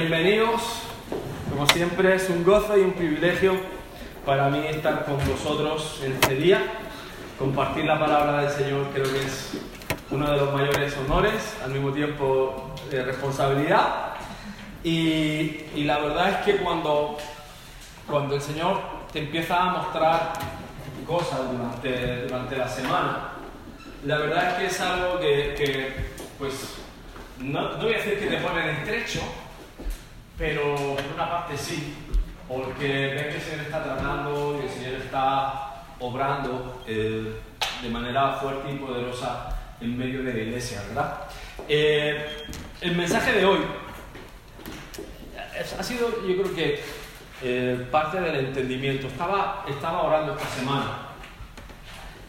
bienvenidos. Como siempre es un gozo y un privilegio para mí estar con vosotros en este día. Compartir la palabra del Señor creo que es uno de los mayores honores, al mismo tiempo de responsabilidad. Y, y la verdad es que cuando, cuando el Señor te empieza a mostrar cosas durante, durante la semana, la verdad es que es algo que, que pues, no, no voy a decir que te pone en estrecho, pero por una parte sí, porque ves que el Señor está tratando y el Señor está obrando eh, de manera fuerte y poderosa en medio de la iglesia, ¿verdad? Eh, el mensaje de hoy ha sido, yo creo que, eh, parte del entendimiento. Estaba, estaba orando esta semana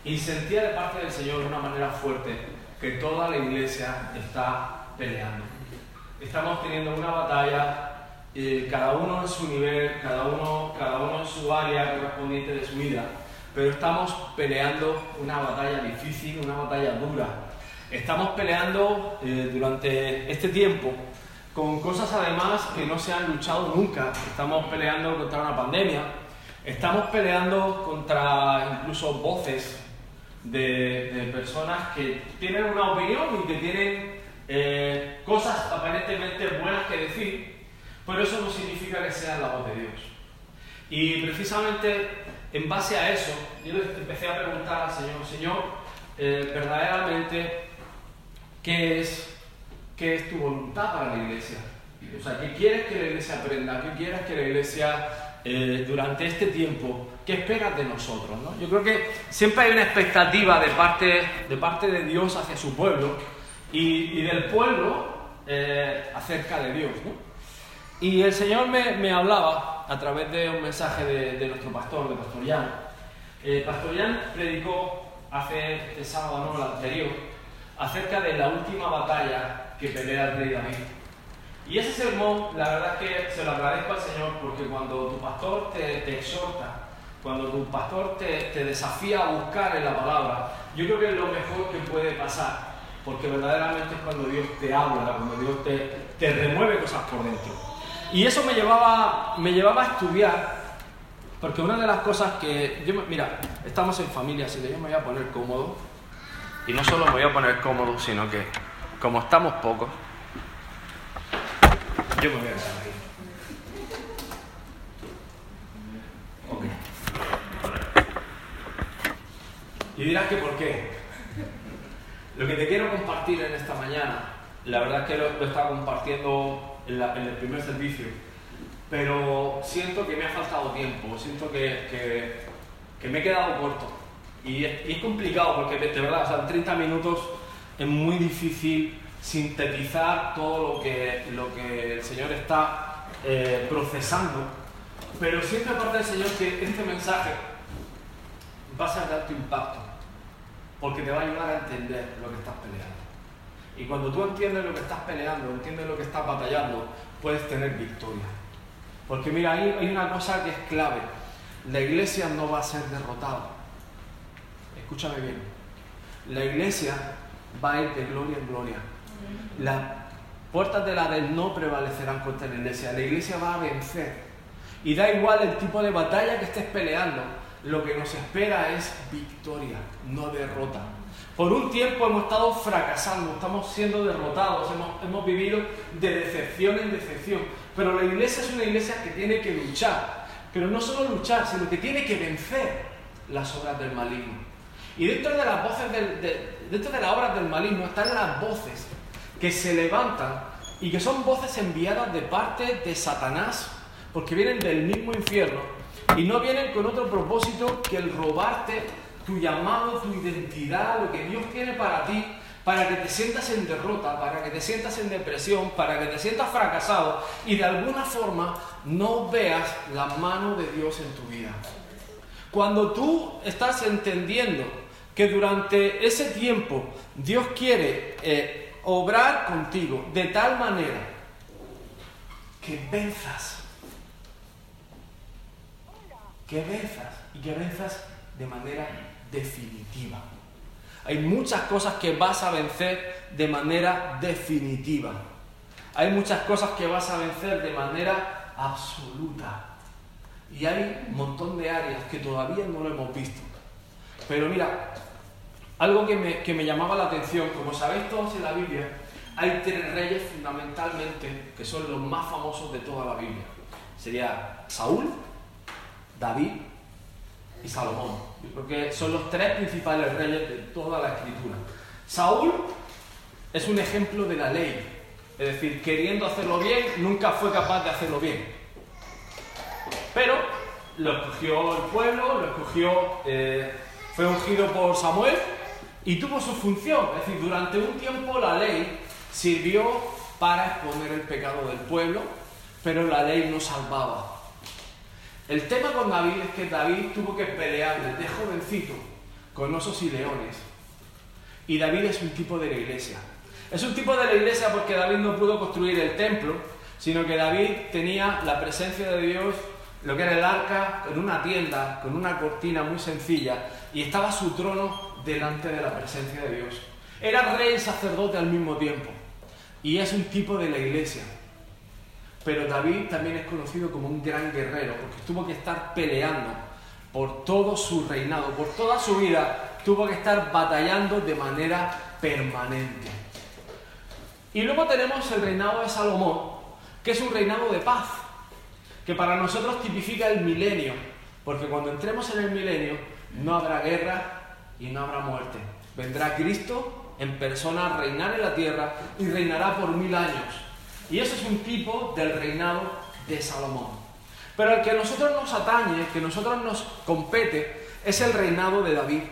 y sentía de parte del Señor de una manera fuerte que toda la iglesia está peleando. Estamos teniendo una batalla eh, cada uno en su nivel, cada uno, cada uno en su área correspondiente de su vida, pero estamos peleando una batalla difícil, una batalla dura. Estamos peleando eh, durante este tiempo con cosas además que no se han luchado nunca. Estamos peleando contra una pandemia, estamos peleando contra incluso voces de, de personas que tienen una opinión y que tienen eh, cosas aparentemente buenas que decir, pero eso no significa que sea la voz de Dios. Y precisamente en base a eso, yo empecé a preguntar al Señor, Señor, eh, verdaderamente, ¿qué es, ¿qué es tu voluntad para la iglesia? O sea, ¿qué quieres que la iglesia aprenda? ¿Qué quieres que la iglesia eh, durante este tiempo, qué esperas de nosotros? ¿no? Yo creo que siempre hay una expectativa de parte de, parte de Dios hacia su pueblo y, y del pueblo eh, acerca de Dios. ¿no? Y el Señor me, hablaba a través de un mensaje de, nuestro pastor, de Pastor Jan. El Pastor Jan predicó hace el sábado, no, el anterior, acerca de la última batalla que pelea el rey David. Y ese sermón, la verdad es que se lo agradezco al Señor porque cuando tu pastor te, exhorta, cuando tu pastor te, desafía a buscar en la palabra, yo creo que es lo mejor que puede pasar, porque verdaderamente es cuando Dios te habla, cuando Dios te, te remueve cosas por dentro. Y eso me llevaba, me llevaba a estudiar, porque una de las cosas que yo, mira, estamos en familia, así que yo me voy a poner cómodo, y no solo me voy a poner cómodo, sino que como estamos pocos, yo me voy a quedar ahí. Ok. Y dirás que por qué. Lo que te quiero compartir en esta mañana, la verdad es que lo, lo estaba compartiendo en, el primer servicio, pero siento que me ha faltado tiempo, siento que, que, me he quedado corto. Y es, complicado porque de verdad, o sea, en 30 minutos es muy difícil sintetizar todo lo que, lo que el Señor está eh, procesando, pero siempre parte del Señor que este mensaje va a ser de alto impacto, porque te va a ayudar a entender lo que estás peleando. Y cuando tú entiendes lo que estás peleando, entiendes lo que estás batallando, puedes tener victoria. Porque mira, hay, hay una cosa que es clave. La iglesia no va a ser derrotada. Escúchame bien. La iglesia va a ir de gloria en gloria. Las puertas de la del no prevalecerán contra la iglesia. La iglesia va a vencer. Y da igual el tipo de batalla que estés peleando, lo que nos espera es victoria, no derrota. Por un tiempo hemos estado fracasando, estamos siendo derrotados, hemos, vivido de decepción en decepción. Pero la iglesia es una iglesia que tiene que luchar. Pero no solo luchar, sino que tiene que vencer las obras del maligno. Y dentro de las voces dentro de las obras del maligno están las voces que se levantan y que son voces enviadas de parte de Satanás, porque vienen del mismo infierno y no vienen con otro propósito que el robarte tu llamado, tu identidad, lo que Dios tiene para ti, para que te sientas en derrota, para que te sientas en depresión, para que te sientas fracasado y de alguna forma no veas la mano de Dios en tu vida. Cuando tú estás entendiendo que durante ese tiempo Dios quiere eh, obrar contigo de tal manera que venzas, que venzas y que venzas de manera definitiva. Hay muchas cosas que vas a vencer de manera definitiva. Hay muchas cosas que vas a vencer de manera absoluta. Y hay un montón de áreas que todavía no lo hemos visto. Pero mira, algo que me, que me llamaba la atención, como sabéis todos en la Biblia, hay tres reyes fundamentalmente que son los más famosos de toda la Biblia. Sería Saúl, David y Salomón. Porque son los tres principales reyes de toda la escritura. Saúl es un ejemplo de la ley. Es decir, queriendo hacerlo bien, nunca fue capaz de hacerlo bien. Pero lo escogió el pueblo, lo escogió, eh, fue ungido por Samuel y tuvo su función. Es decir, durante un tiempo la ley sirvió para exponer el pecado del pueblo, pero la ley no salvaba. El tema con David es que David tuvo que pelear desde jovencito con osos y leones. Y David es un tipo de la iglesia. Es un tipo de la iglesia porque David no pudo construir el templo, sino que David tenía la presencia de Dios, lo que era el arca, en una tienda, con una cortina muy sencilla, y estaba su trono delante de la presencia de Dios. Era rey y sacerdote al mismo tiempo. Y es un tipo de la iglesia. Pero David también es conocido como un gran guerrero, porque tuvo que estar peleando por todo su reinado, por toda su vida, tuvo que estar batallando de manera permanente. Y luego tenemos el reinado de Salomón, que es un reinado de paz, que para nosotros tipifica el milenio, porque cuando entremos en el milenio no habrá guerra y no habrá muerte. Vendrá Cristo en persona a reinar en la tierra y reinará por mil años. Y eso es un tipo del reinado de Salomón. Pero el que a nosotros nos atañe, el que a nosotros nos compete, es el reinado de David.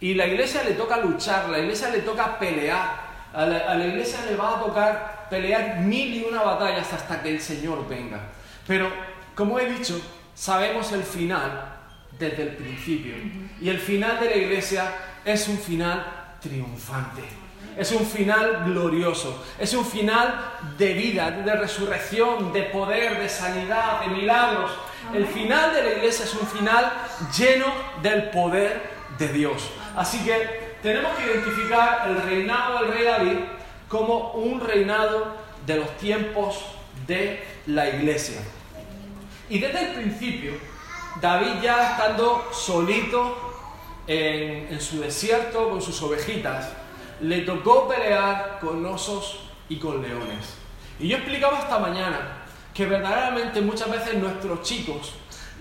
Y la iglesia le toca luchar, la iglesia le toca pelear, a la, a la iglesia le va a tocar pelear mil y una batallas hasta que el Señor venga. Pero, como he dicho, sabemos el final desde el principio. Y el final de la iglesia es un final triunfante. Es un final glorioso, es un final de vida, de resurrección, de poder, de sanidad, de milagros. El final de la iglesia es un final lleno del poder de Dios. Así que tenemos que identificar el reinado del rey David como un reinado de los tiempos de la iglesia. Y desde el principio, David ya estando solito en, su desierto con sus ovejitas, le tocó pelear con osos y con leones. Y yo explicaba esta mañana que verdaderamente muchas veces nuestros chicos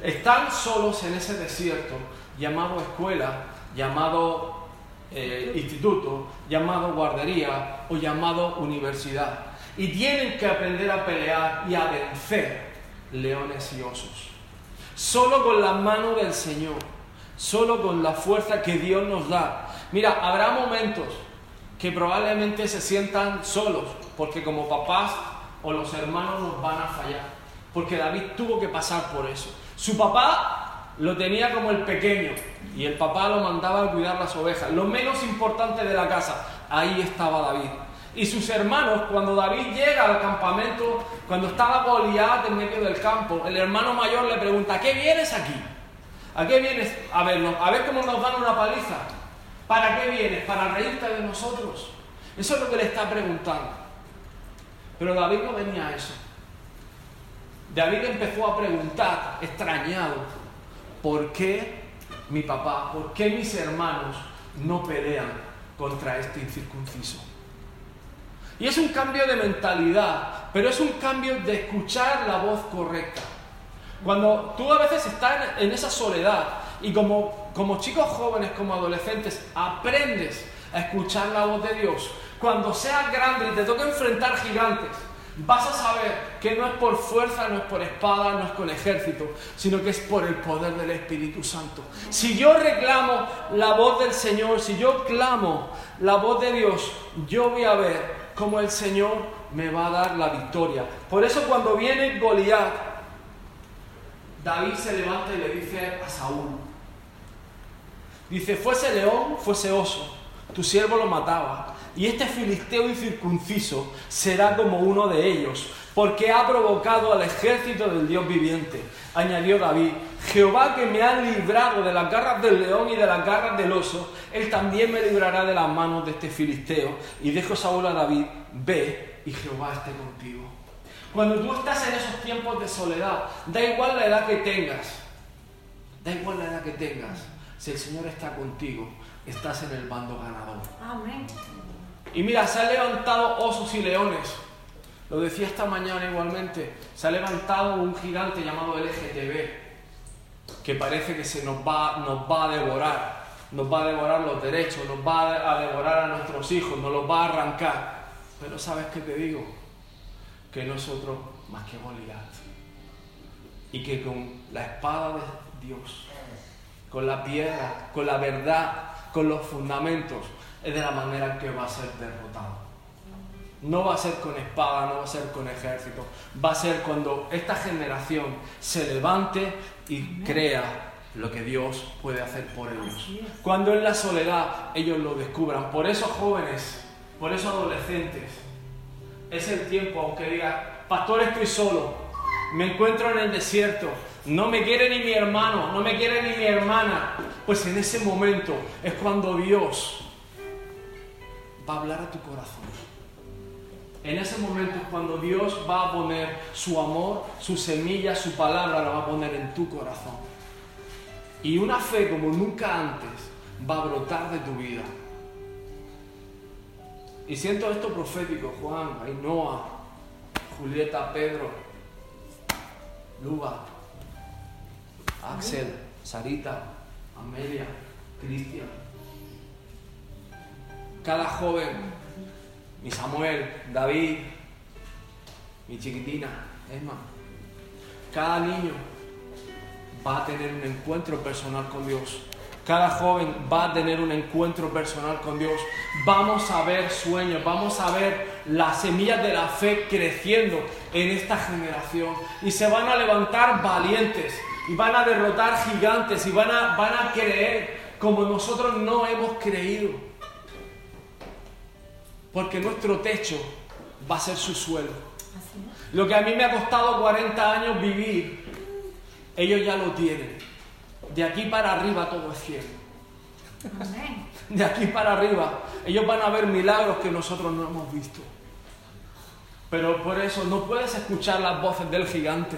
están solos en ese desierto llamado escuela, llamado eh, instituto, llamado guardería o llamado universidad. Y tienen que aprender a pelear y a vencer leones y osos. Solo con la mano del Señor solo con la fuerza que Dios nos da. Mira, habrá momentos que probablemente se sientan solos, porque como papás o los hermanos nos van a fallar, porque David tuvo que pasar por eso. Su papá lo tenía como el pequeño y el papá lo mandaba a cuidar las ovejas, lo menos importante de la casa, ahí estaba David. Y sus hermanos, cuando David llega al campamento, cuando estaba Goliat en medio del campo, el hermano mayor le pregunta, ¿qué vienes aquí? ¿A qué vienes? A vernos, a ver cómo nos dan una paliza. ¿Para qué vienes? ¿Para reírte de nosotros? Eso es lo que le está preguntando. Pero David no venía a eso. David empezó a preguntar, extrañado, ¿por qué mi papá, por qué mis hermanos no pelean contra este incircunciso? Y es un cambio de mentalidad, pero es un cambio de escuchar la voz correcta. Cuando tú a veces estás en esa soledad y como, como chicos jóvenes, como adolescentes, aprendes a escuchar la voz de Dios, cuando seas grande y te toque enfrentar gigantes, vas a saber que no es por fuerza, no es por espada, no es con ejército, sino que es por el poder del Espíritu Santo. Si yo reclamo la voz del Señor, si yo clamo la voz de Dios, yo voy a ver cómo el Señor me va a dar la victoria. Por eso cuando viene Goliat, David se levanta y le dice a Saúl, dice, fuese león, fuese oso, tu siervo lo mataba, y este filisteo incircunciso será como uno de ellos, porque ha provocado al ejército del Dios viviente. Añadió David, Jehová que me ha librado de las garras del león y de las garras del oso, él también me librará de las manos de este filisteo. Y dijo Saúl a David, ve y Jehová esté contigo. Cuando tú estás en esos tiempos de soledad, da igual la edad que tengas, da igual la edad que tengas, si el Señor está contigo, estás en el bando ganador. Amén. Y mira, se han levantado osos y leones. Lo decía esta mañana igualmente. Se ha levantado un gigante llamado LGTB, que parece que se nos va, nos va a devorar. Nos va a devorar los derechos, nos va a devorar a nuestros hijos, nos los va a arrancar. Pero ¿sabes qué te digo? Que nosotros más que Goliat. Y que con la espada de Dios, con la piedra, con la verdad, con los fundamentos, es de la manera que va a ser derrotado. No va a ser con espada, no va a ser con ejército. Va a ser cuando esta generación se levante y crea lo que Dios puede hacer por ellos. Cuando en la soledad ellos lo descubran. Por eso jóvenes, por eso adolescentes, es el tiempo, aunque diga, pastor estoy solo, me encuentro en el desierto, no me quiere ni mi hermano, no me quiere ni mi hermana. Pues en ese momento es cuando Dios va a hablar a tu corazón. En ese momento es cuando Dios va a poner su amor, su semilla, su palabra, la va a poner en tu corazón. Y una fe como nunca antes va a brotar de tu vida. Y siento esto profético, Juan, Ainhoa, Julieta, Pedro, Luba, Axel, Sarita, Amelia, Cristian. Cada joven, mi Samuel, David, mi chiquitina, Emma, cada niño va a tener un encuentro personal con Dios. Cada joven va a tener un encuentro personal con Dios. Vamos a ver sueños, vamos a ver las semillas de la fe creciendo en esta generación. Y se van a levantar valientes y van a derrotar gigantes y van a, van a creer como nosotros no hemos creído. Porque nuestro techo va a ser su suelo. Lo que a mí me ha costado 40 años vivir, ellos ya lo tienen. De aquí para arriba todo es cielo. De aquí para arriba, ellos van a ver milagros que nosotros no hemos visto. Pero por eso no puedes escuchar las voces del gigante.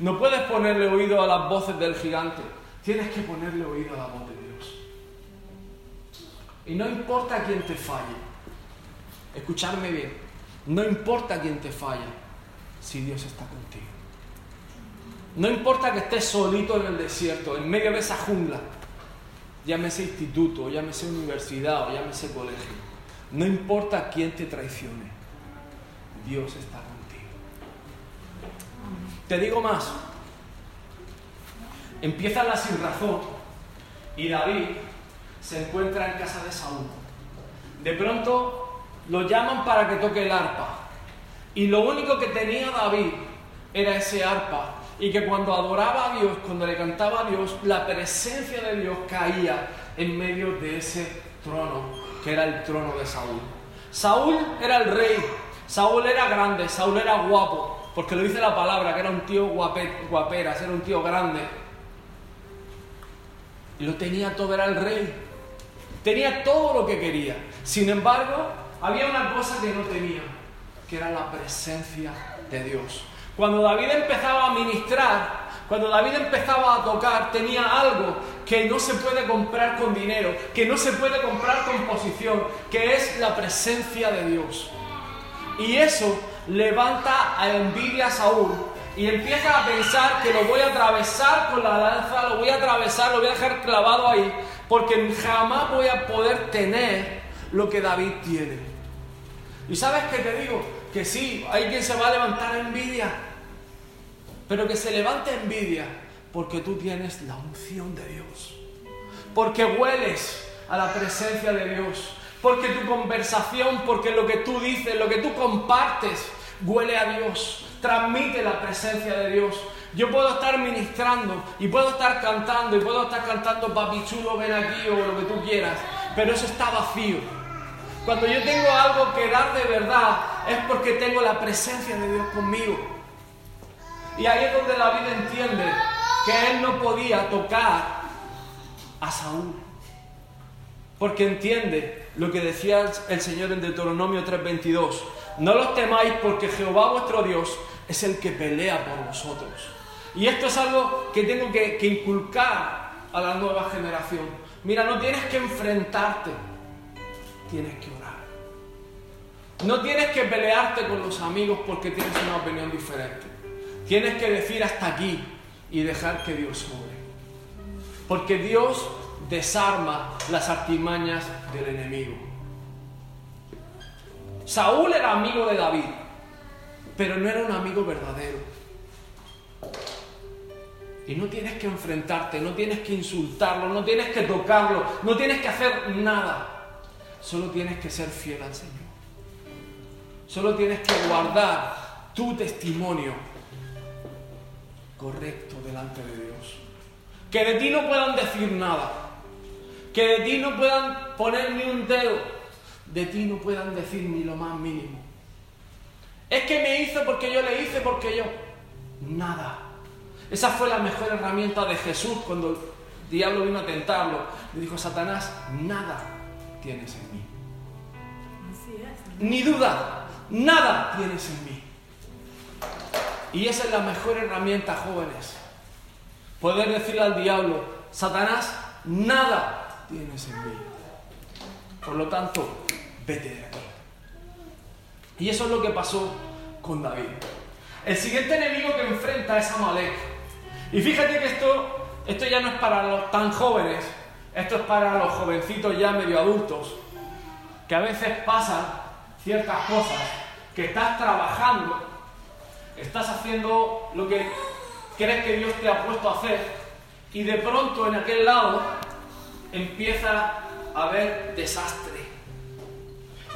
No puedes ponerle oído a las voces del gigante. Tienes que ponerle oído a la voz de Dios. Y no importa quién te falle. Escucharme bien. No importa quién te falle si Dios está contigo. No importa que estés solito en el desierto, en medio de esa jungla. Llámese instituto, llámese universidad o llámese colegio. No importa quién te traicione. Dios está te digo más. Empieza la sin razón y David se encuentra en casa de Saúl. De pronto lo llaman para que toque el arpa. Y lo único que tenía David era ese arpa. Y que cuando adoraba a Dios, cuando le cantaba a Dios, la presencia de Dios caía en medio de ese trono, que era el trono de Saúl. Saúl era el rey, Saúl era grande, Saúl era guapo, porque lo dice la palabra, que era un tío guaperas, era un tío grande. Y lo tenía todo, era el rey. Tenía todo lo que quería. Sin embargo, había una cosa que no tenía, que era la presencia de Dios. Cuando David empezaba a ministrar, cuando David empezaba a tocar, tenía algo que no se puede comprar con dinero, que no se puede comprar con posición, que es la presencia de Dios. Y eso levanta a envidia a Saúl y empieza a pensar que lo voy a atravesar con la lanza, lo voy a atravesar, lo voy a dejar clavado ahí, porque jamás voy a poder tener lo que David tiene. Y sabes qué te digo? Que sí, hay quien se va a levantar envidia, pero que se levante envidia porque tú tienes la unción de Dios, porque hueles a la presencia de Dios, porque tu conversación, porque lo que tú dices, lo que tú compartes, huele a Dios, transmite la presencia de Dios. Yo puedo estar ministrando y puedo estar cantando y puedo estar cantando papi chulo, ven aquí o lo que tú quieras, pero eso está vacío. Cuando yo tengo algo que dar de verdad es porque tengo la presencia de Dios conmigo. Y ahí es donde David entiende que él no podía tocar a Saúl. Porque entiende lo que decía el Señor en Deuteronomio 3:22 no los temáis porque Jehová vuestro Dios es el que pelea por vosotros. Y esto es algo que tengo que, inculcar a la nueva generación. Mira, no tienes que enfrentarte, tienes que orar. No tienes que pelearte con los amigos porque tienes una opinión diferente. Tienes que decir hasta aquí y dejar que Dios obre. Porque Dios desarma las artimañas del enemigo. Saúl era amigo de David, pero no era un amigo verdadero. Y no tienes que enfrentarte, no tienes que insultarlo, no tienes que tocarlo, no tienes que hacer nada. Solo tienes que ser fiel al Señor. Solo tienes que guardar tu testimonio correcto delante de Dios. Que de ti no puedan decir nada. Que de ti no puedan poner ni un dedo. De ti no puedan decir ni lo más mínimo. Es que me hizo porque yo le hice porque yo. Nada. Esa fue la mejor herramienta de Jesús cuando el diablo vino a tentarlo. Le dijo, Satanás, nada tienes en mí. Ni duda, nada tienes en mí. Y esa es la mejor herramienta, jóvenes. Poder decirle al diablo, Satanás, nada tienes en mí. Por lo tanto, vete de aquí. Y eso es lo que pasó con David. El siguiente enemigo que enfrenta es Amalek. Y fíjate que esto, esto ya no es para los tan jóvenes, esto es para los jovencitos ya medio adultos, que a veces pasan ciertas cosas, que estás trabajando, estás haciendo lo que crees que Dios te ha puesto a hacer, y de pronto en aquel lado empieza a haber desastre.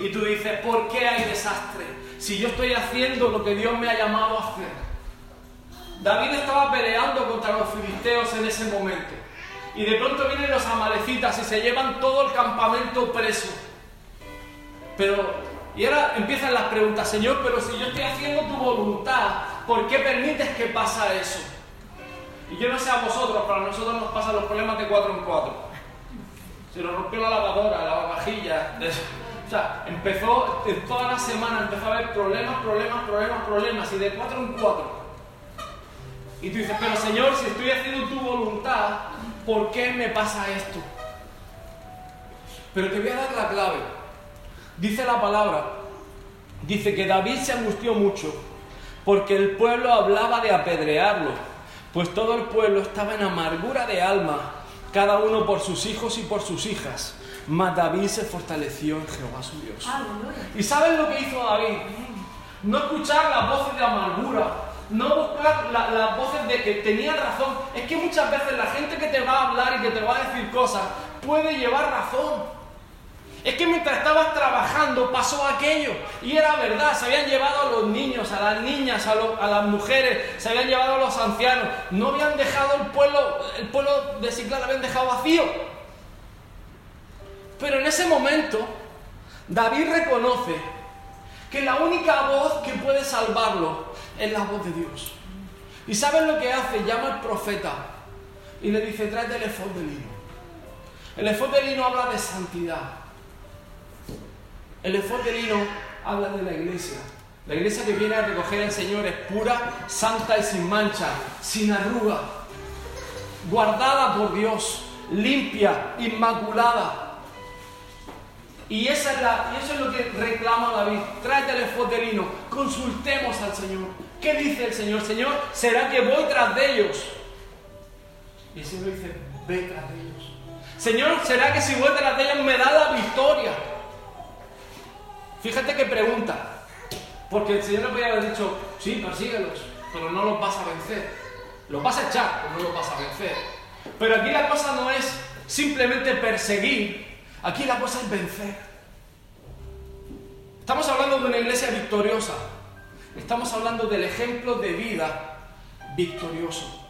Y tú dices, ¿por qué hay desastre? Si yo estoy haciendo lo que Dios me ha llamado a hacer. David estaba peleando contra los filisteos en ese momento. Y de pronto vienen los amalecitas y se llevan todo el campamento preso. Pero, y ahora empiezan las preguntas, Señor, pero si yo estoy haciendo tu voluntad, ¿por qué permites que pasa eso? Y yo no sé a vosotros, pero nosotros nos pasan los problemas de cuatro en cuatro. Se nos rompió la lavadora, la vajilla. O empezó, en toda la semana empezó a haber problemas, problemas, problemas, problemas, y de cuatro en cuatro. Y tú dices, pero Señor, si estoy haciendo tu voluntad, ¿por qué me pasa esto? Pero te voy a dar la clave. Dice la palabra, dice que David se angustió mucho porque el pueblo hablaba de apedrearlo, pues todo el pueblo estaba en amargura de alma, cada uno por sus hijos y por sus hijas. Mas David se fortaleció en Jehová su Dios. ¿Y saben lo que hizo David? No escuchar las voces de amargura, no buscar las voces de que tenían razón. Es que muchas veces la gente que te va a hablar y que te va a decir cosas puede llevar razón. Es que mientras estabas trabajando pasó aquello y era verdad, se habían llevado a los niños, a las niñas, a, las mujeres, se habían llevado a los ancianos, no habían dejado el pueblo, el pueblo de Ciclán lo habían dejado vacío. Pero en ese momento David reconoce que la única voz que puede salvarlo es la voz de Dios. ¿Y saben lo que hace? Llama al profeta y le dice, tráete el efod de lino. El efod de lino habla de santidad. El efod de lino habla de la iglesia. La iglesia que viene a recoger al Señor es pura, santa y sin mancha, sin arruga, guardada por Dios, limpia, inmaculada. Y, esa es la, y eso es lo que reclama David. Tráete el consultemos al Señor. ¿Qué dice el Señor? Señor, ¿será que voy tras de ellos? Y el Señor dice, ve tras de ellos. Señor, ¿será que si voy tras de ellos me da la victoria? Fíjate qué pregunta. Porque el Señor le podría haber dicho, sí, persíguelos, pero no los vas a vencer. Los vas a echar, pero no los vas a vencer. Pero aquí la cosa no es simplemente perseguir, aquí la cosa es vencer. Estamos hablando de una iglesia victoriosa. Estamos hablando del ejemplo de vida victorioso.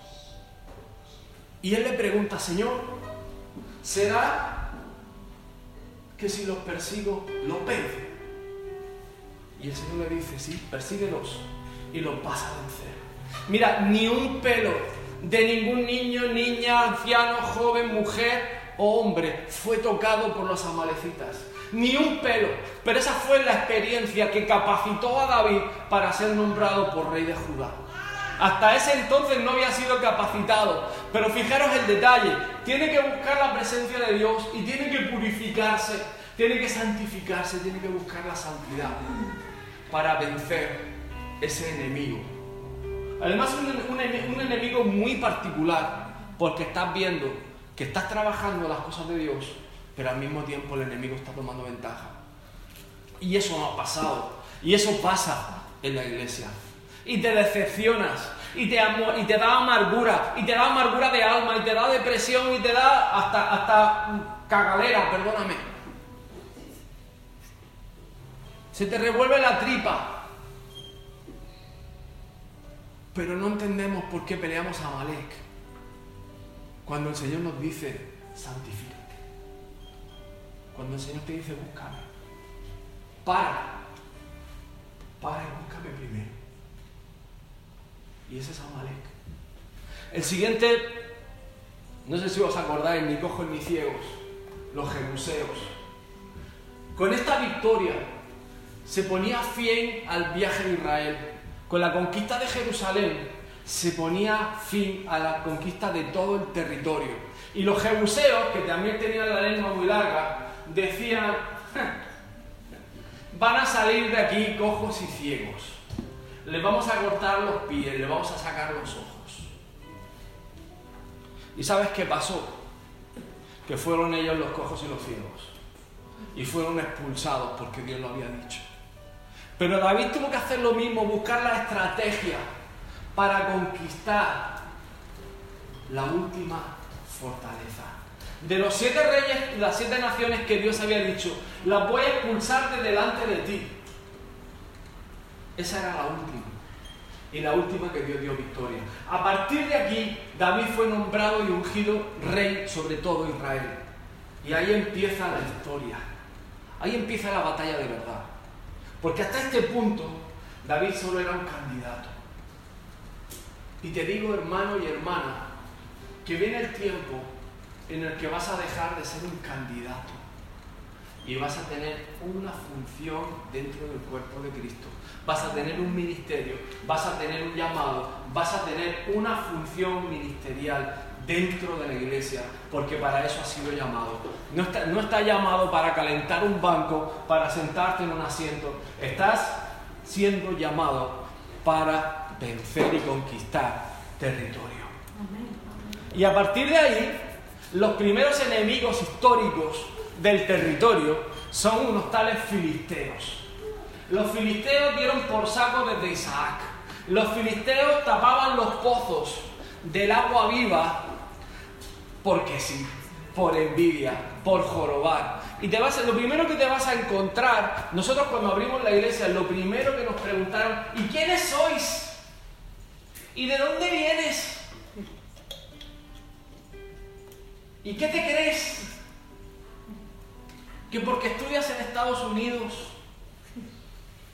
Y él le pregunta, Señor, ¿será que si los persigo, los vence? Y el Señor le dice, sí, persíguelos y los vas a vencer. Mira, ni un pelo de ningún niño, niña, anciano, joven, mujer hombre fue tocado por los amalecitas. ni un pelo. Pero esa fue la experiencia que capacitó a David para ser nombrado por rey de Judá. Hasta ese entonces no había sido capacitado. Pero fijaros el detalle. Tiene que buscar la presencia de Dios y tiene que purificarse, tiene que santificarse, tiene que buscar la santidad para vencer ese enemigo. Además, un, un, enemigo muy particular, porque estás viendo que estás trabajando las cosas de Dios, pero al mismo tiempo el enemigo está tomando ventaja. Y eso no ha pasado. Y eso pasa en la iglesia. Y te decepcionas. Y te, da amargura. Y te da amargura de alma. Y te da depresión. Y te da hasta, hasta cagalera, perdóname. Se te revuelve la tripa. Pero no entendemos por qué peleamos a Malek. Cuando el Señor nos dice, santifícate. Cuando el Señor te dice, búscame. Para. Para y búscame primero. Y ese es Amalek. El siguiente, no sé si os acordáis, ni cojos ni ciegos, los jebuseos. Con esta victoria se ponía fin al viaje de Israel. Con la conquista de Jerusalén se ponía fin a la conquista de todo el territorio. Y los jebuseos, que también tenían la lengua muy larga, decían, van a salir de aquí cojos y ciegos. Les vamos a cortar los pies, les vamos a sacar los ojos. ¿Y sabes qué pasó? Que fueron ellos los cojos y los ciegos. Y fueron expulsados porque Dios lo había dicho. Pero David tuvo que hacer lo mismo, buscar la estrategia para conquistar la última fortaleza. De los siete reyes, las siete naciones que Dios había dicho, las voy a expulsar de delante de ti. Esa era la última. Y la última que Dios dio victoria. A partir de aquí, David fue nombrado y ungido rey sobre todo Israel. Y ahí empieza la historia. Ahí empieza la batalla de verdad. Porque hasta este punto, David solo era un candidato. Y te digo, hermano y hermana, que viene el tiempo en el que vas a dejar de ser un candidato y vas a tener una función dentro del cuerpo de Cristo. Vas a tener un ministerio, vas a tener un llamado, vas a tener una función ministerial dentro de la iglesia, porque para eso ha sido llamado. No está, no llamado para calentar un banco, para sentarte en un asiento. Estás siendo llamado para vencer y conquistar territorio. Y a partir de ahí, los primeros enemigos históricos del territorio son unos tales filisteos. Los filisteos dieron por saco desde Isaac. Los filisteos tapaban los pozos del agua viva porque sí, por envidia, por jorobar. Y te vas, lo primero que te vas a encontrar, nosotros cuando abrimos la iglesia, lo primero que nos preguntaron, ¿y quiénes sois? ¿Y de dónde vienes? ¿Y qué te crees? ¿Que porque estudias en Estados Unidos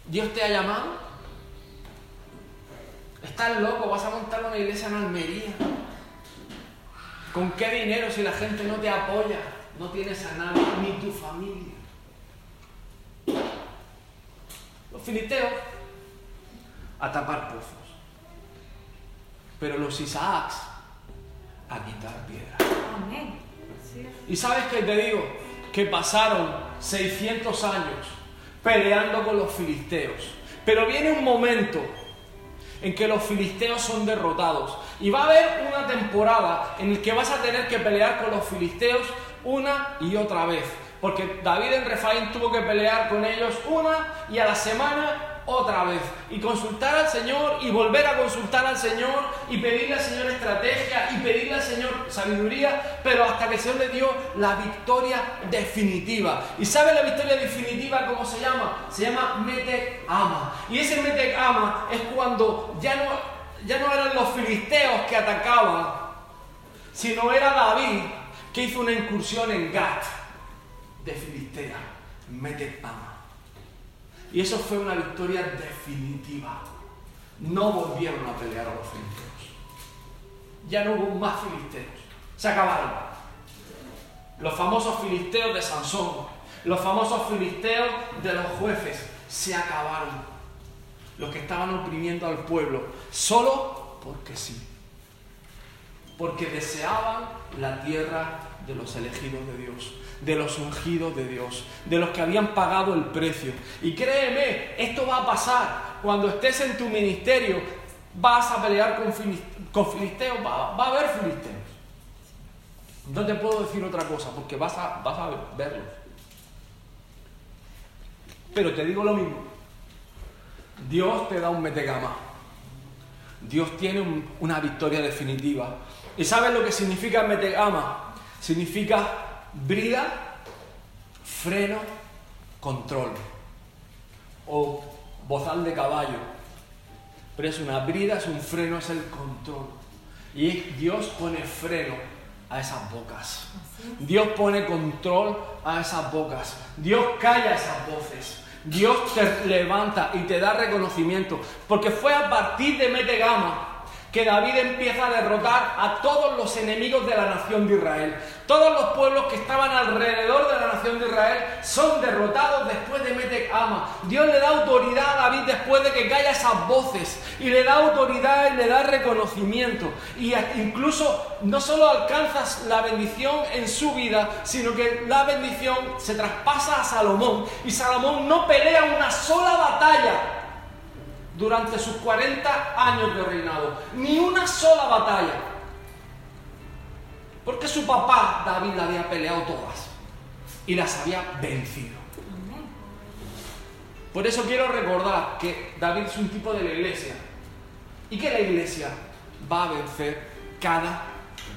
Dios te ha llamado? ¿Estás loco? ¿Vas a montar una iglesia en Almería? ¿Con qué dinero si la gente no te apoya? No tienes a nadie, ni tu familia. Los filisteos a tapar pozos. Pero los Isaacs a quitar piedra. Amén. Y sabes que te digo que pasaron 600 años peleando con los filisteos. Pero viene un momento en que los filisteos son derrotados. Y va a haber una temporada en la que vas a tener que pelear con los filisteos una y otra vez. Porque David en Refaín tuvo que pelear con ellos una y a la semana otra vez y consultar al Señor y volver a consultar al Señor y pedirle al Señor estrategia y pedirle al Señor sabiduría, pero hasta que el Señor le dio la victoria definitiva. ¿Y sabe la victoria definitiva cómo se llama? Se llama Metec Ama. Y ese Metec Ama es cuando ya no, ya no eran los filisteos que atacaban, sino era David que hizo una incursión en Gat de Filistea. Metec Ama. Y eso fue una victoria definitiva. No volvieron a pelear a los filisteos. Ya no hubo más filisteos. Se acabaron. Los famosos filisteos de Sansón. Los famosos filisteos de los jueces se acabaron. Los que estaban oprimiendo al pueblo, solo porque sí. Porque deseaban la tierra de los elegidos de Dios, de los ungidos de Dios, de los que habían pagado el precio. Y créeme, esto va a pasar. Cuando estés en tu ministerio, vas a pelear con, filisteos, va, a haber filisteos. No te puedo decir otra cosa, porque vas a, verlos. Pero te digo lo mismo. Dios te da un metegama. Dios tiene una victoria definitiva. ¿Y sabes lo que significa metegama? Significa brida, freno, control. O bozal de caballo. Pero es una brida, es un freno, es el control. Y Dios pone freno a esas bocas. Dios pone control a esas bocas. Dios calla esas voces. Dios te levanta y te da reconocimiento. Porque fue a partir de Metegama que David empieza a derrotar a todos los enemigos de la nación de Israel. Todos los pueblos que estaban alrededor de la nación de Israel son derrotados después de Metec Ama. Dios le da autoridad a David después de que calla esas voces y le da autoridad y le da reconocimiento. Y incluso no solo alcanzas la bendición en su vida, sino que la bendición se traspasa a Salomón y Salomón no pelea una sola batalla durante sus 40 años de reinado. Ni una sola batalla. Porque su papá, David, la había peleado todas. Y las había vencido. Por eso quiero recordar que David es un tipo de la iglesia. Y que la iglesia va a vencer cada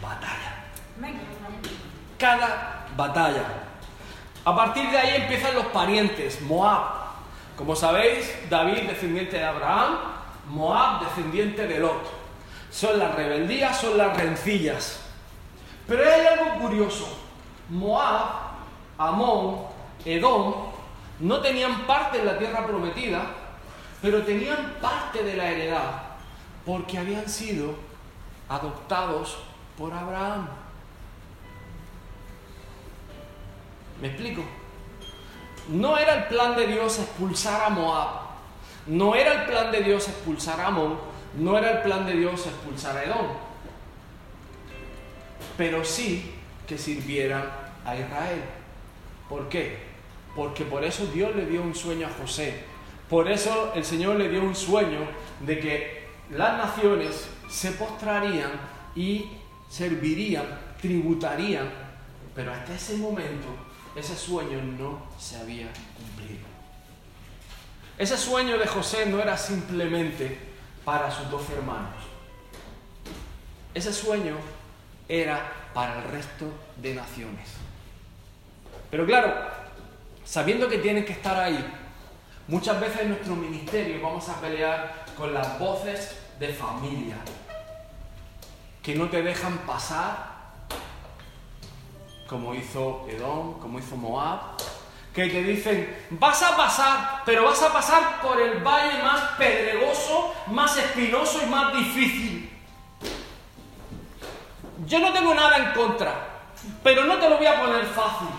batalla. Cada batalla. A partir de ahí empiezan los parientes. Moab, como sabéis, David, descendiente de Abraham, Moab, descendiente de Lot. Son las rebeldías, son las rencillas. Pero hay algo curioso. Moab, Amón, Edom, no tenían parte en la tierra prometida, pero tenían parte de la heredad, porque habían sido adoptados por Abraham. ¿Me explico? No era el plan de Dios expulsar a Moab. No era el plan de Dios expulsar a Amón. No era el plan de Dios expulsar a Edom. Pero sí que sirvieran a Israel. ¿Por qué? Porque por eso Dios le dio un sueño a José. Por eso el Señor le dio un sueño de que las naciones se postrarían y servirían, tributarían. Pero hasta ese momento ese sueño no se había cumplido. Ese sueño de José no era simplemente para sus dos hermanos. Ese sueño era para el resto de naciones. Pero claro, sabiendo que tienen que estar ahí, muchas veces en nuestro ministerio vamos a pelear con las voces de familia que no te dejan pasar como hizo Edom, como hizo Moab, que te dicen, vas a pasar, pero vas a pasar por el valle más pedregoso, más espinoso y más difícil. Yo no tengo nada en contra, pero no te lo voy a poner fácil.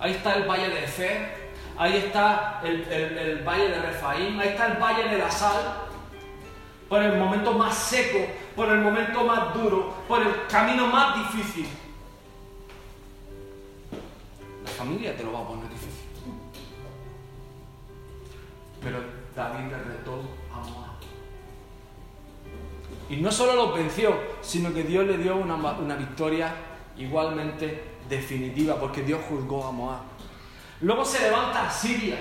Ahí está el valle de Efer, ahí está el, el valle de Refaim, ahí está el valle de la sal, por el momento más seco, por el momento más duro, por el camino más difícil familia te lo va a poner difícil. Pero David retó a Moab. Y no solo lo venció, sino que Dios le dio una, una victoria igualmente definitiva, porque Dios juzgó a Moab. Luego se levanta Asiria.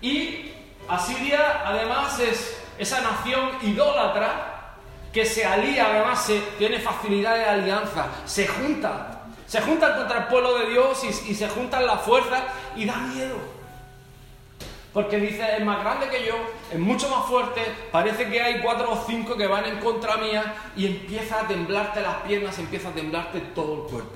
Y Asiria además es esa nación idólatra que se alía, además se, tiene facilidad de alianza, se junta se juntan contra el pueblo de Dios y, se juntan las fuerzas y da miedo. Porque dice, es más grande que yo, es mucho más fuerte, parece que hay cuatro o cinco que van en contra mía y empieza a temblarte las piernas, empieza a temblarte todo el cuerpo.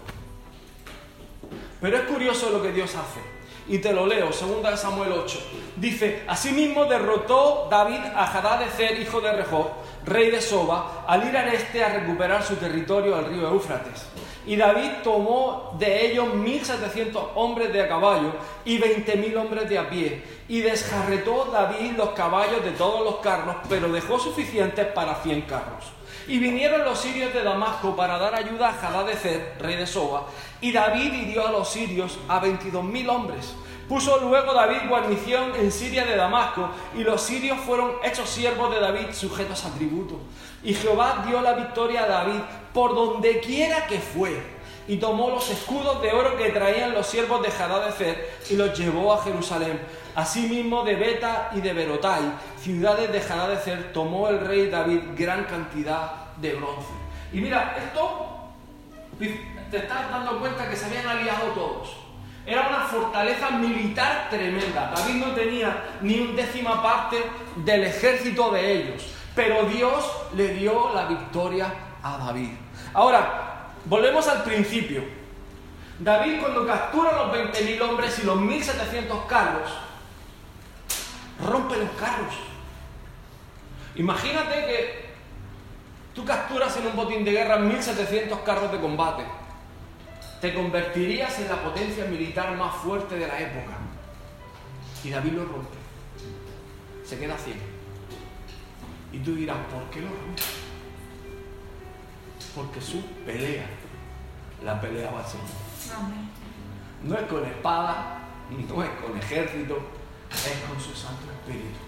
Pero es curioso lo que Dios hace. Y te lo leo, 2 Samuel 8. Dice, asimismo derrotó David a Hadad hijo de Rehob, rey de Soba, al ir al este a recuperar su territorio al río Éufrates Y David tomó de ellos 1700 hombres de a caballo y 20.000 hombres de a pie. Y desjarretó David los caballos de todos los carros, pero dejó suficientes para 100 carros. Y vinieron los sirios de Damasco para dar ayuda a Hadadezer, rey de Soba, y David hirió a los sirios a 22.000 hombres. Puso luego David guarnición en Siria de Damasco, y los sirios fueron hechos siervos de David, sujetos a tributo. Y Jehová dio la victoria a David por donde quiera que fue. Y tomó los escudos de oro que traían los siervos de Hadadezer y los llevó a Jerusalén. Asimismo de Beta y de Berotai, ciudades de Hadadezer, tomó el rey David gran cantidad de bronce. Y mira, esto te estás dando cuenta que se habían aliado todos. Era una fortaleza militar tremenda. David no tenía ni un décima parte del ejército de ellos. Pero Dios le dio la victoria a David. Ahora, volvemos al principio. David cuando captura los 20.000 hombres y los 1.700 carros, rompe los carros. Imagínate que tú capturas en un botín de guerra 1.700 carros de combate te convertirías en la potencia militar más fuerte de la época. Y David lo rompe. Se queda ciego. Y tú dirás, ¿por qué lo rompe? Porque su pelea la peleaba el Señor. No es con espada, no es con ejército, es con su Santo Espíritu.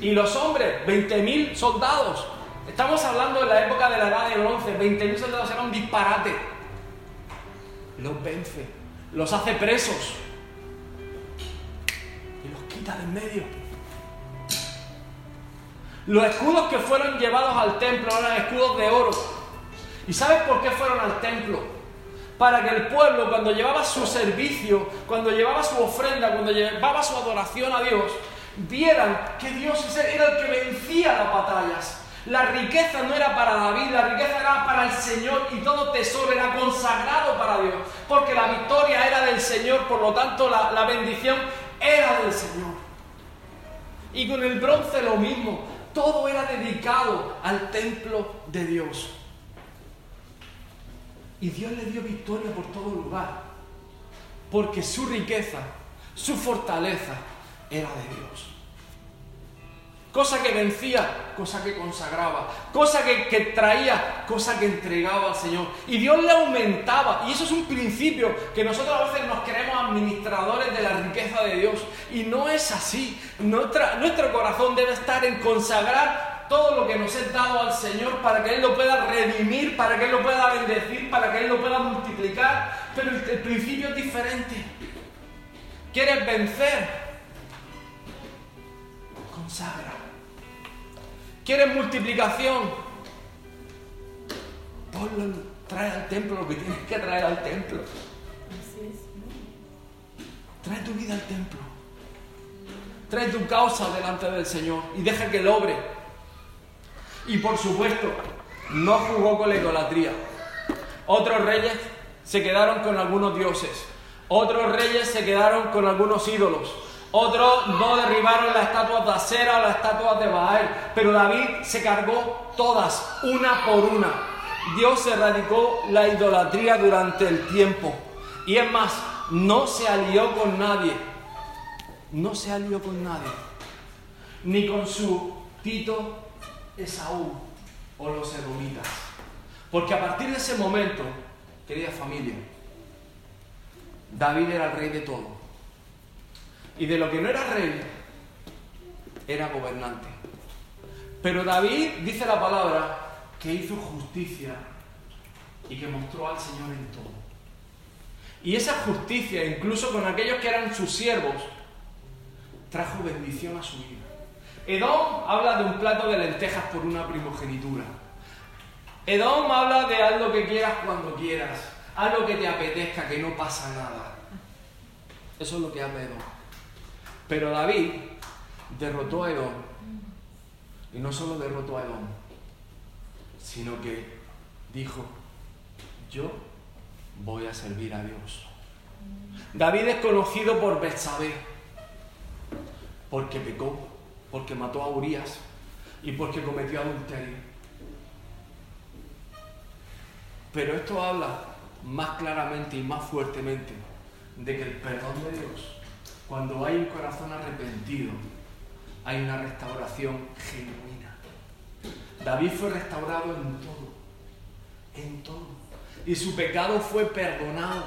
Y los hombres, 20.000 soldados. Estamos hablando de la época de la edad de bronce. 20.000 soldados era un disparate los vence, los hace presos y los quita de en medio. Los escudos que fueron llevados al templo eran escudos de oro. ¿Y sabes por qué fueron al templo? Para que el pueblo cuando llevaba su servicio, cuando llevaba su ofrenda, cuando llevaba su adoración a Dios, vieran que Dios era el que vencía las batallas. La riqueza no era para David, la riqueza era para el Señor y todo tesoro era consagrado para Dios, porque la victoria era del Señor, por lo tanto la, la bendición era del Señor. Y con el bronce lo mismo, todo era dedicado al templo de Dios. Y Dios le dio victoria por todo lugar, porque su riqueza, su fortaleza era de Dios cosa que vencía, cosa que consagraba, cosa que, traía, cosa que entregaba al Señor. Y Dios le aumentaba. Y eso es un principio que nosotros a veces nos creemos administradores de la riqueza de Dios. Y no es así. nuestro corazón debe estar en consagrar todo lo que nos es dado al Señor para que Él lo pueda redimir, para que Él lo pueda bendecir, para que Él lo pueda multiplicar. Pero el, el principio es diferente. ¿Quieres vencer? Consagra. ¿Quieres multiplicación? Trae al templo lo que tienes que traer al templo. Trae tu vida al templo. Trae tu causa delante del Señor y deja que Él obre. Y por supuesto, no jugó con la idolatría. Otros reyes se quedaron con algunos dioses. Otros reyes se quedaron con algunos ídolos. Otros no derribaron las estatuas de acera o las estatuas de Baal, pero David se cargó todas, una por una. Dios erradicó la idolatría durante el tiempo. Y es más, no se alió con nadie. No se alió con nadie. Ni con su Tito Esaú o los edomitas. Porque a partir de ese momento, querida familia, David era el rey de todo. Y de lo que no era rey, era gobernante. Pero David dice la palabra que hizo justicia y que mostró al Señor en todo. Y esa justicia, incluso con aquellos que eran sus siervos, trajo bendición a su vida. Edom habla de un plato de lentejas por una primogenitura. Edom habla de algo que quieras cuando quieras, algo que te apetezca, que no pasa nada. Eso es lo que habla Edom. Pero David derrotó a Edom. Y no solo derrotó a Edom, sino que dijo, yo voy a servir a Dios. David es conocido por Betsabé, porque pecó, porque mató a Urias y porque cometió adulterio. Pero esto habla más claramente y más fuertemente de que el perdón de Dios, cuando hay un corazón arrepentido, hay una restauración genuina. David fue restaurado en todo, en todo. Y su pecado fue perdonado.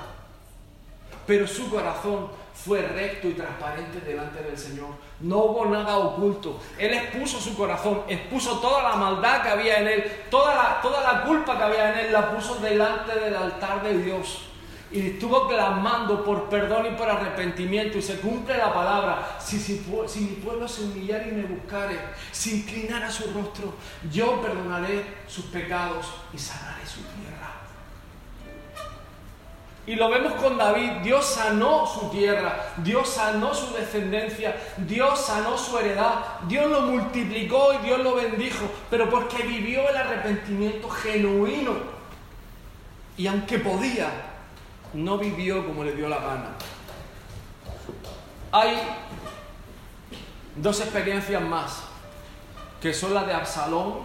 Pero su corazón fue recto y transparente delante del Señor. No hubo nada oculto. Él expuso su corazón, expuso toda la maldad que había en él, toda la, toda la culpa que había en él, la puso delante del altar de Dios. Y estuvo clamando por perdón y por arrepentimiento. Y se cumple la palabra. Si, si, si mi pueblo se humillara y me buscare, si inclinara su rostro, yo perdonaré sus pecados y sanaré su tierra. Y lo vemos con David, Dios sanó su tierra, Dios sanó su descendencia, Dios sanó su heredad, Dios lo multiplicó y Dios lo bendijo, pero porque vivió el arrepentimiento genuino. Y aunque podía, no vivió como le dio la gana. Hay dos experiencias más, que son la de Absalón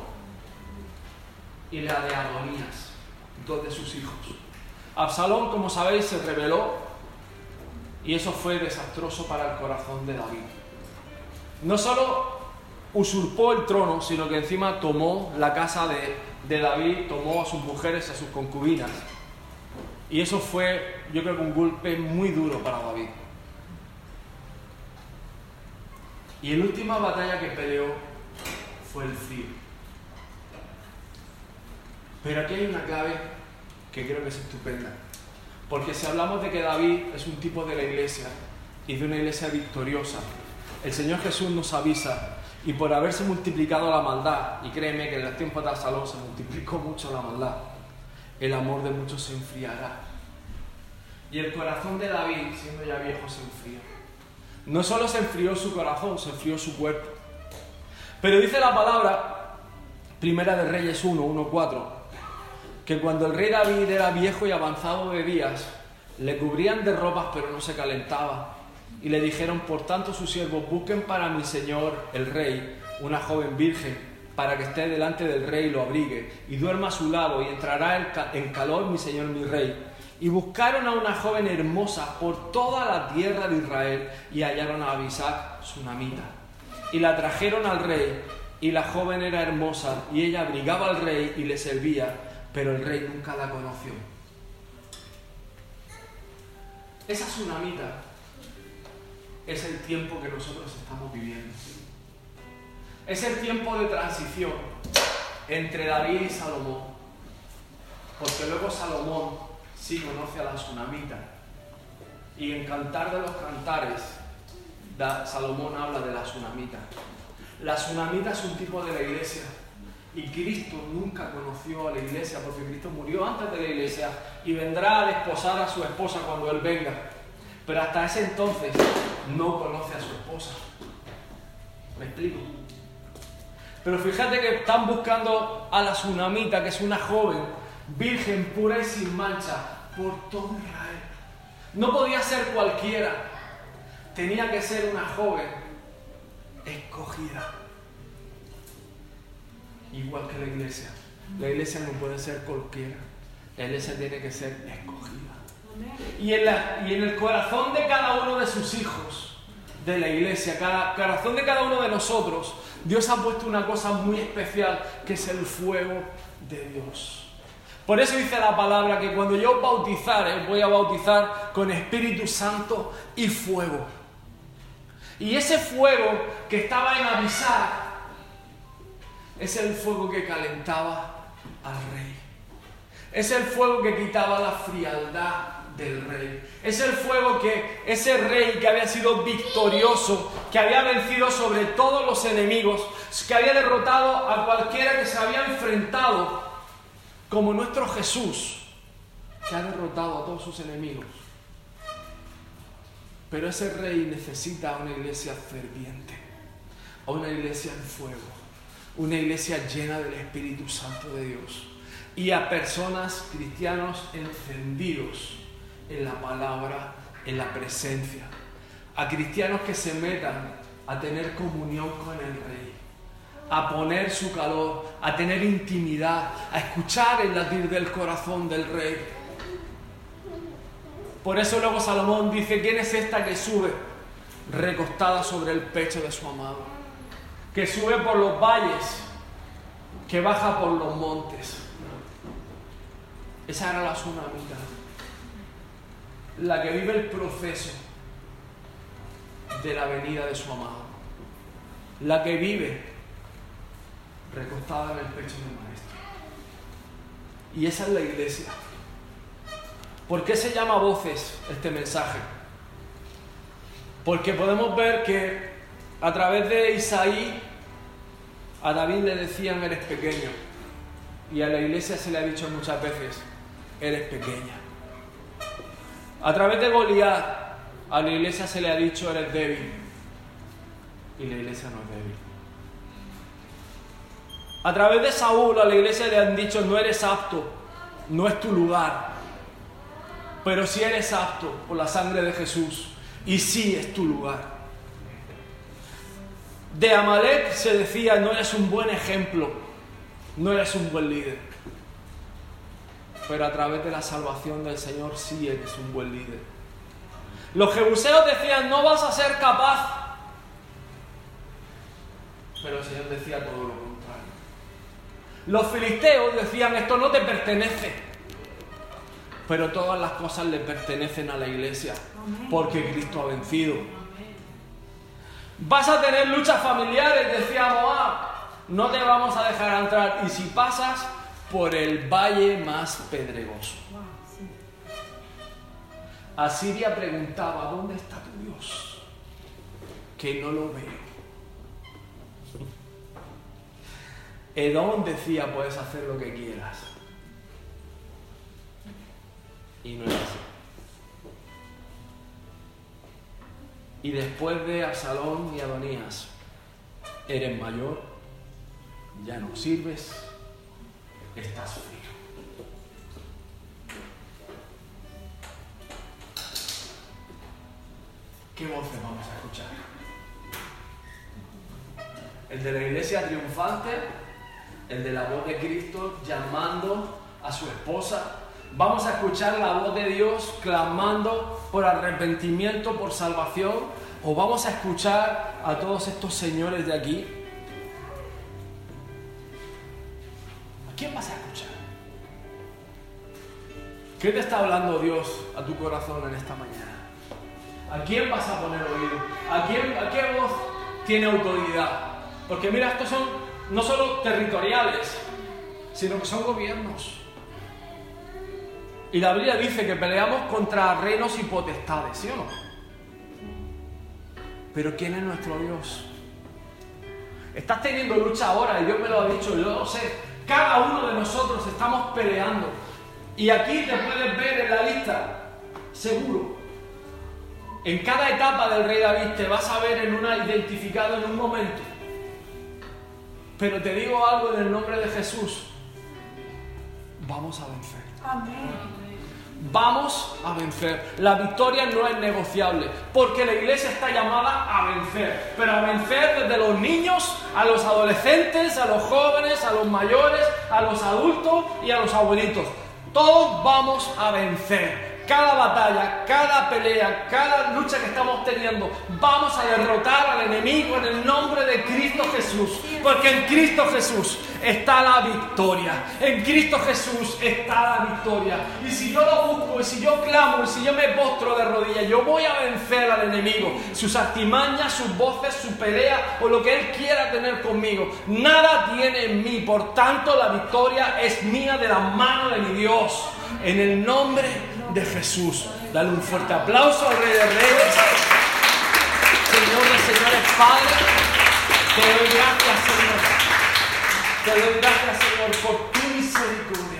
y la de Adonías, dos de sus hijos. Absalón, como sabéis, se rebeló y eso fue desastroso para el corazón de David. No solo usurpó el trono, sino que encima tomó la casa de, David, tomó a sus mujeres, a sus concubinas. Y eso fue, yo creo que un golpe muy duro para David. Y la última batalla que peleó fue el Cid. Pero aquí hay una clave que creo que es estupenda. Porque si hablamos de que David es un tipo de la iglesia y de una iglesia victoriosa, el Señor Jesús nos avisa y por haberse multiplicado la maldad, y créeme que en el tiempo de Absalón se multiplicó mucho la maldad, el amor de muchos se enfriará. Y el corazón de David, siendo ya viejo, se enfrió. No solo se enfrió su corazón, se enfrió su cuerpo. Pero dice la palabra, Primera de Reyes 1, 1, 4, que cuando el rey David era viejo y avanzado de días, le cubrían de ropas pero no se calentaba. Y le dijeron, por tanto sus siervos, busquen para mi señor el rey una joven virgen, para que esté delante del rey y lo abrigue, y duerma a su lado, y entrará en calor mi señor mi rey. Y buscaron a una joven hermosa por toda la tierra de Israel, y hallaron a Abisac, namita Y la trajeron al rey, y la joven era hermosa, y ella abrigaba al rey y le servía pero el rey nunca la conoció. Esa tsunamita es el tiempo que nosotros estamos viviendo. Es el tiempo de transición entre David y Salomón. Porque luego Salomón sí conoce a la tsunamita. Y en Cantar de los Cantares, Salomón habla de la tsunamita. La tsunamita es un tipo de la iglesia y Cristo nunca conoció a la iglesia porque Cristo murió antes de la iglesia y vendrá a desposar a su esposa cuando Él venga. Pero hasta ese entonces no conoce a su esposa. ¿Me explico? Pero fíjate que están buscando a la tsunamita, que es una joven, virgen, pura y sin mancha, por todo Israel. No podía ser cualquiera. Tenía que ser una joven escogida igual que la iglesia. La iglesia no puede ser cualquiera. La iglesia tiene que ser escogida. Y en, y en el corazón de cada uno de sus hijos de la iglesia, cada corazón de cada uno de nosotros, Dios ha puesto una cosa muy especial que es el fuego de Dios. Por eso dice la palabra que cuando yo bautizare, voy a bautizar con Espíritu Santo y fuego. Y ese fuego que estaba en avisar es el fuego que calentaba al rey. Es el fuego que quitaba la frialdad del rey. Es el fuego que ese rey que había sido victorioso, que había vencido sobre todos los enemigos, que había derrotado a cualquiera que se había enfrentado, como nuestro Jesús, que ha derrotado a todos sus enemigos. Pero ese rey necesita una iglesia ferviente, a una iglesia en fuego una iglesia llena del Espíritu Santo de Dios y a personas cristianos encendidos en la palabra, en la presencia, a cristianos que se metan a tener comunión con el Rey, a poner su calor, a tener intimidad, a escuchar el latir del corazón del rey. Por eso luego Salomón dice, ¿quién es esta que sube recostada sobre el pecho de su amado? Que sube por los valles, que baja por los montes. Esa era la tsunamita, la que vive el proceso de la venida de su amado, la que vive recostada en el pecho del Maestro. Y esa es la iglesia. ¿Por qué se llama voces este mensaje? Porque podemos ver que a través de Isaí a David le decían eres pequeño y a la iglesia se le ha dicho muchas veces eres pequeña. A través de Goliat a la iglesia se le ha dicho eres débil y la iglesia no es débil. A través de Saúl a la iglesia le han dicho, no eres apto, no es tu lugar. Pero si eres apto por la sangre de Jesús y sí es tu lugar. De Amalek se decía, no eres un buen ejemplo, no eres un buen líder. Pero a través de la salvación del Señor sí eres un buen líder. Los jebuseos decían, no vas a ser capaz. Pero el Señor decía todo lo contrario. Los filisteos decían, esto no te pertenece. Pero todas las cosas le pertenecen a la iglesia, porque Cristo ha vencido. Vas a tener luchas familiares, decía Moab. No te vamos a dejar entrar. Y si pasas por el valle más pedregoso. Asiria preguntaba, ¿dónde está tu Dios? Que no lo veo. Edom decía, puedes hacer lo que quieras. Y no es así. Y después de Absalón y Adonías, eres mayor, ya no sirves, estás frío. ¿Qué voces vamos a escuchar? ¿El de la iglesia triunfante? el de la voz de Cristo llamando a su esposa. Vamos a escuchar la voz de Dios clamando por arrepentimiento, por salvación. O vamos a escuchar a todos estos señores de aquí. ¿A quién vas a escuchar? ¿Qué te está hablando Dios a tu corazón en esta mañana? ¿A quién vas a poner oído? ¿A, quién, ¿A qué voz tiene autoridad? Porque mira, estos son no solo territoriales, sino que son gobiernos. Y la Biblia dice que peleamos contra reinos y potestades, ¿sí o no? Pero ¿quién es nuestro Dios? Estás teniendo lucha ahora y Dios me lo ha dicho, yo lo sé. Cada uno de nosotros estamos peleando. Y aquí te puedes ver en la lista, seguro. En cada etapa del rey David te vas a ver en una identificado en un momento. Pero te digo algo en el nombre de Jesús. Vamos a vencer. Amén. Vamos a vencer. La victoria no es negociable, porque la iglesia está llamada a vencer, pero a vencer desde los niños a los adolescentes, a los jóvenes, a los mayores, a los adultos y a los abuelitos. Todos vamos a vencer cada batalla, cada pelea, cada lucha que estamos teniendo, vamos a derrotar al enemigo en el nombre de Cristo Jesús. Porque en Cristo Jesús está la victoria. En Cristo Jesús está la victoria. Y si yo lo busco, y si yo clamo, y si yo me postro de rodillas, yo voy a vencer al enemigo. Sus artimañas, sus voces, su pelea o lo que él quiera tener conmigo. Nada tiene en mí. Por tanto, la victoria es mía de la mano de mi Dios. En el nombre de Jesús. Dale un fuerte aplauso al Rey de Reyes. Señor de señores, Padre, te doy gracias, Señor. Te doy gracias, Señor, por tu misericordia.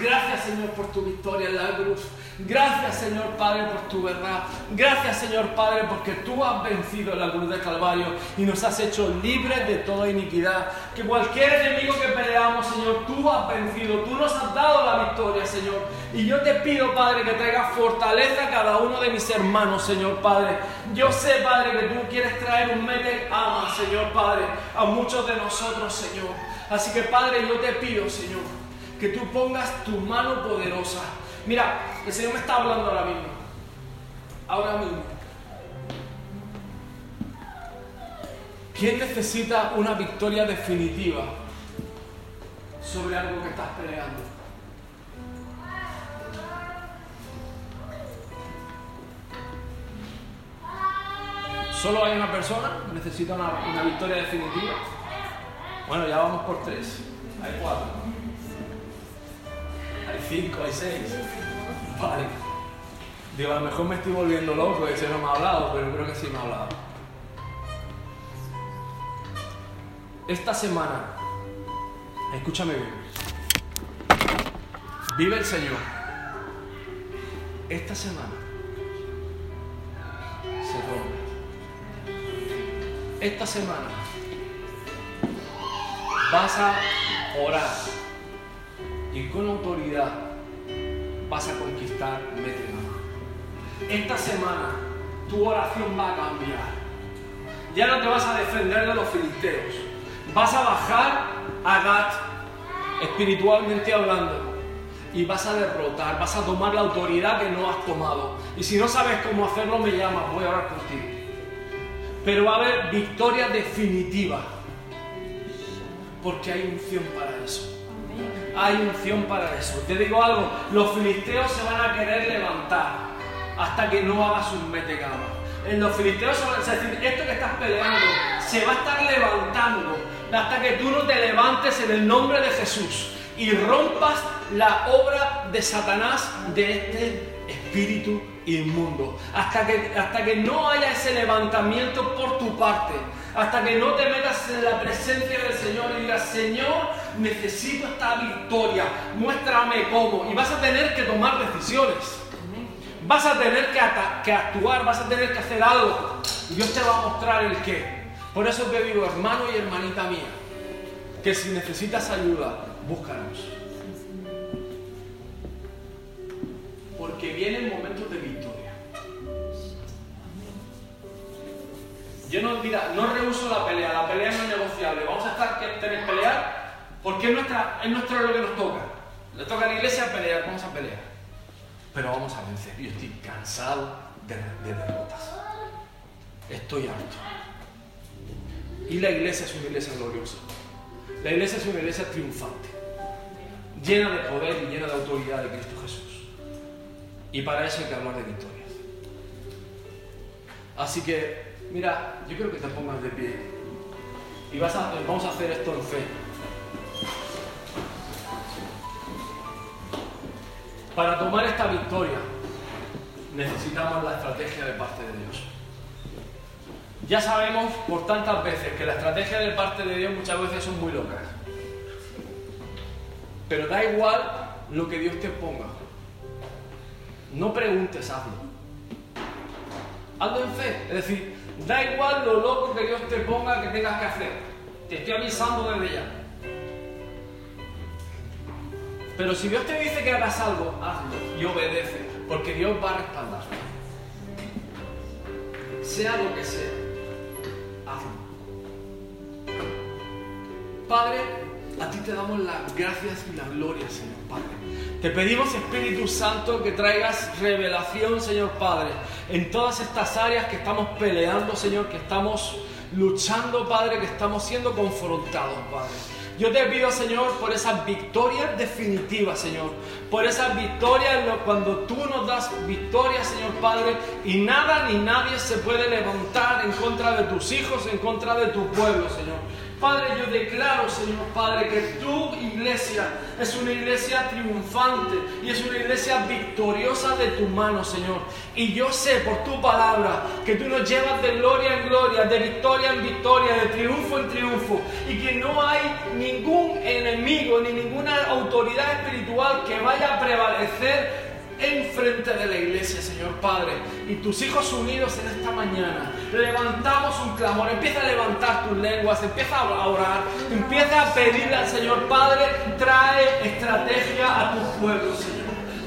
Gracias, Señor, por tu victoria en la cruz. Gracias, Señor Padre, por tu verdad. Gracias, Señor Padre, porque tú has vencido la cruz del Calvario y nos has hecho libres de toda iniquidad. Que cualquier enemigo que peleamos, Señor, tú has vencido. Tú nos has dado la victoria, Señor. Y yo te pido, Padre, que traigas fortaleza a cada uno de mis hermanos, Señor Padre. Yo sé, Padre, que tú quieres traer un mete ama, Señor Padre, a muchos de nosotros, Señor. Así que, Padre, yo te pido, Señor, que tú pongas tu mano poderosa Mira, el Señor me está hablando ahora mismo. Ahora mismo. ¿Quién necesita una victoria definitiva sobre algo que estás peleando? ¿Solo hay una persona que necesita una, una victoria definitiva? Bueno, ya vamos por tres. Hay cuatro hay cinco, hay seis. Vale. Digo, a lo mejor me estoy volviendo loco, ese no me ha hablado, pero creo que sí me ha hablado. Esta semana, escúchame bien, vive el Señor. Esta semana se rompe. Esta semana vas a orar y con autoridad vas a conquistar Esta semana tu oración va a cambiar. Ya no te vas a defender de los filisteos. Vas a bajar a Gat, espiritualmente hablando, y vas a derrotar, vas a tomar la autoridad que no has tomado. Y si no sabes cómo hacerlo, me llamas, voy a hablar contigo. Pero va a haber victoria definitiva, porque hay unción para eso hay unción para eso. Te digo algo, los filisteos se van a querer levantar hasta que no hagas un metecama. En los filisteos se van a decir, esto que estás peleando se va a estar levantando hasta que tú no te levantes en el nombre de Jesús y rompas la obra de Satanás de este espíritu inmundo. Hasta que, hasta que no haya ese levantamiento por tu parte hasta que no te metas en la presencia del Señor y digas, Señor, necesito esta victoria, muéstrame cómo. Y vas a tener que tomar decisiones. Vas a tener que, actuar, vas a tener que hacer algo. Y Dios te va a mostrar el qué. Por eso te digo, hermano y hermanita mía, que si necesitas ayuda, búscanos. Porque vienen momentos de Yo no, mira, no rehuso la pelea, la pelea no es negociable. Vamos a estar que pelear porque es, nuestra, es nuestro lo que nos toca. Le toca a la iglesia pelear, vamos a pelear. Pero vamos a vencer. Yo estoy cansado de, de derrotas. Estoy harto. Y la iglesia es una iglesia gloriosa. La iglesia es una iglesia triunfante, llena de poder y llena de autoridad de Cristo Jesús. Y para eso hay que hablar de victorias. Así que Mira, yo quiero que te pongas de pie. Y vas a, vamos a hacer esto en fe. Para tomar esta victoria necesitamos la estrategia de parte de Dios. Ya sabemos por tantas veces que la estrategia de parte de Dios muchas veces son muy locas. Pero da igual lo que Dios te ponga. No preguntes, hazlo. Hazlo en fe. Es decir, Da igual lo loco que Dios te ponga que tengas que hacer. Te estoy avisando desde ya. Pero si Dios te dice que hagas algo, hazlo y obedece, porque Dios va a respaldar. Sea lo que sea, hazlo. Padre, a ti te damos las gracias y la gloria, Señor Padre. Te pedimos, Espíritu Santo, que traigas revelación, Señor Padre, en todas estas áreas que estamos peleando, Señor, que estamos luchando, Padre, que estamos siendo confrontados, Padre. Yo te pido, Señor, por esas victorias definitivas, Señor. Por esas victorias cuando tú nos das victorias, Señor Padre, y nada ni nadie se puede levantar en contra de tus hijos, en contra de tu pueblo, Señor. Padre, yo declaro, Señor Padre, que tu iglesia es una iglesia triunfante y es una iglesia victoriosa de tu mano, Señor. Y yo sé por tu palabra que tú nos llevas de gloria en gloria, de victoria en victoria, de triunfo en triunfo, y que no hay ningún enemigo ni ninguna autoridad espiritual que vaya a prevalecer enfrente de la iglesia, Señor Padre. Y tus hijos unidos en esta mañana, levantamos un clamor, empieza a levantar tus lenguas, empieza a orar, empieza a pedirle al Señor Padre, trae estrategia a tu pueblo, Señor.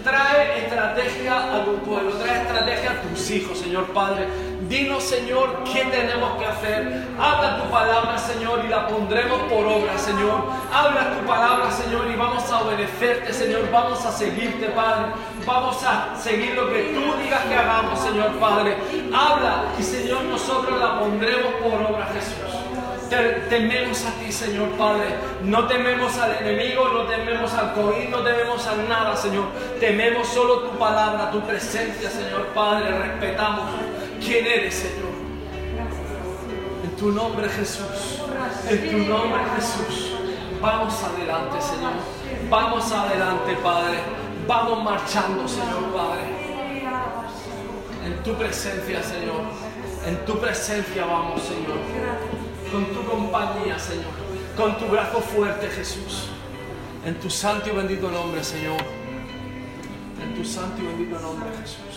Trae estrategia a tu pueblo, trae estrategia a tus hijos, Señor Padre. Dinos, Señor, qué tenemos que hacer. Habla tu palabra, Señor, y la pondremos por obra, Señor. Habla tu palabra, Señor, y vamos a obedecerte, Señor. Vamos a seguirte, Padre. Vamos a seguir lo que tú digas que hagamos, Señor Padre. Habla y, Señor, nosotros la pondremos por obra, Jesús tememos a ti, Señor Padre. No tememos al enemigo, no tememos al COVID, no tememos a nada, Señor. Tememos solo tu palabra, tu presencia, Señor Padre. Respetamos quién eres, Señor. En tu nombre, Jesús. En tu nombre, Jesús. Vamos adelante, Señor. Vamos adelante, Padre. Vamos marchando, Señor Padre. En tu presencia, Señor. En tu presencia vamos, Señor. Con tu compañía, Señor. Con tu brazo fuerte, Jesús. En tu santo y bendito nombre, Señor. En tu santo y bendito nombre, Jesús.